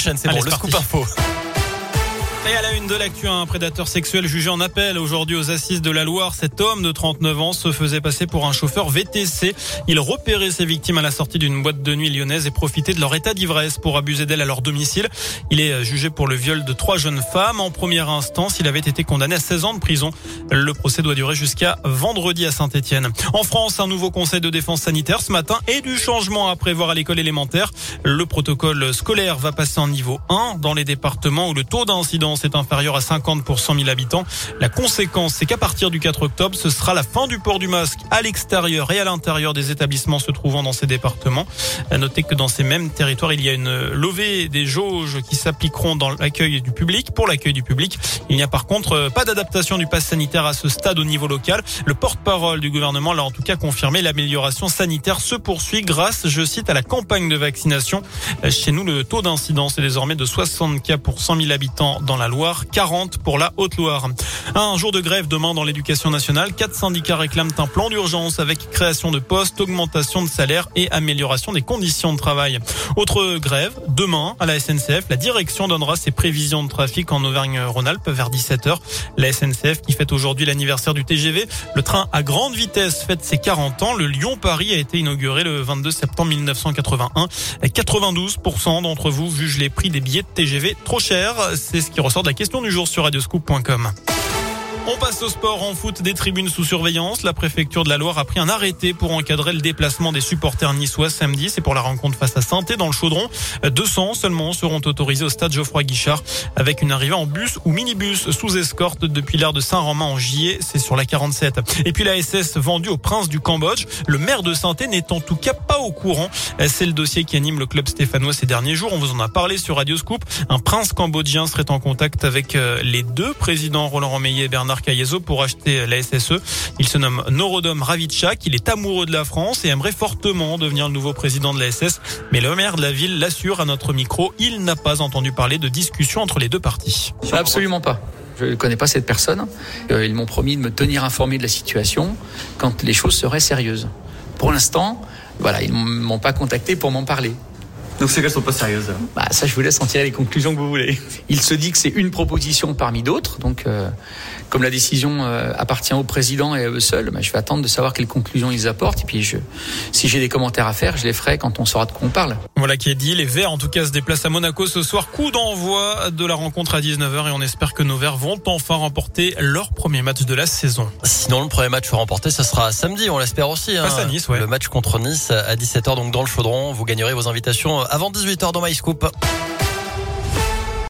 C'est bon, le scoop info. Et à la une de l'actu, un prédateur sexuel jugé en appel aujourd'hui aux assises de la Loire. Cet homme de 39 ans se faisait passer pour un chauffeur VTC. Il repérait ses victimes à la sortie d'une boîte de nuit lyonnaise et profitait de leur état d'ivresse pour abuser d'elles à leur domicile. Il est jugé pour le viol de trois jeunes femmes. En première instance, il avait été condamné à 16 ans de prison. Le procès doit durer jusqu'à vendredi à Saint-Etienne. En France, un nouveau conseil de défense sanitaire ce matin et du changement à prévoir à l'école élémentaire. Le protocole scolaire va passer en niveau 1 dans les départements où le taux d'incidence est inférieur à 50 pour 100 000 habitants. La conséquence, c'est qu'à partir du 4 octobre, ce sera la fin du port du masque à l'extérieur et à l'intérieur des établissements se trouvant dans ces départements. À noter que dans ces mêmes territoires, il y a une levée des jauges qui s'appliqueront dans l'accueil du public. Pour l'accueil du public, il n'y a par contre pas d'adaptation du pass sanitaire à ce stade au niveau local. Le porte-parole du gouvernement l'a en tout cas confirmé. L'amélioration sanitaire se poursuit grâce, je cite, à la campagne de vaccination. Chez nous, le taux d'incidence est désormais de 60 cas pour 100 000 habitants dans la Loire, 40 pour la Haute-Loire. Un jour de grève demain dans l'éducation nationale. Quatre syndicats réclament un plan d'urgence avec création de postes, augmentation de salaire et amélioration des conditions de travail. Autre grève, demain à la SNCF, la direction donnera ses prévisions de trafic en Auvergne-Rhône-Alpes vers 17h. La SNCF qui fête aujourd'hui l'anniversaire du TGV. Le train à grande vitesse fête ses 40 ans. Le Lyon-Paris a été inauguré le 22 septembre 1981. 92% d'entre vous jugent les prix des billets de TGV trop chers. C'est ce qui ressort de la question du jour sur radioscoop.com. On passe au sport en foot des tribunes sous surveillance. La préfecture de la Loire a pris un arrêté pour encadrer le déplacement des supporters niçois samedi. C'est pour la rencontre face à saint dans le Chaudron. 200 seulement seront autorisés au stade Geoffroy Guichard avec une arrivée en bus ou minibus sous escorte depuis l'ère de Saint-Romain en juillet. C'est sur la 47. Et puis la SS vendue au prince du Cambodge. Le maire de saint n'est en tout cas pas au courant. C'est le dossier qui anime le club stéphanois ces derniers jours. On vous en a parlé sur Radio Scoop. Un prince cambodgien serait en contact avec euh, les deux présidents Roland Romeillet et Bernard Pour acheter la SSE. Il se nomme Norodom Ravitchak. Il est amoureux de la France et aimerait fortement devenir le nouveau président de la SS. Mais le maire de la ville l'assure à notre micro, il n'a pas entendu parler de discussion entre les deux parties. Absolument pas. Je ne connais pas cette personne. Euh, ils m'ont promis de me tenir informé de la situation quand les choses seraient sérieuses. Pour l'instant, voilà, ils m'ont pas contacté pour m'en parler. Donc c'est qu'elles sont pas sérieuses. Bah ça, je vous laisse en tirer les conclusions que vous voulez. Il se dit que c'est une proposition parmi d'autres. Donc, euh, comme la décision euh, appartient au président et à eux seuls, bah, je vais attendre de savoir quelles conclusions ils apportent. Et puis, je, si j'ai des commentaires à faire, je les ferai quand on saura de quoi on parle. Voilà qui est dit. Les Verts, en tout cas, se déplacent à Monaco ce soir. Coup d'envoi de la rencontre à 19h et on espère que nos Verts vont enfin remporter leur premier match de la saison. Sinon, le premier match remporté, ce sera samedi. On l'espère aussi. Hein. Face à Nice, ouais. Le match contre Nice à 17h, donc dans le chaudron. Vous gagnerez vos invitations avant 18h dans MyScoop.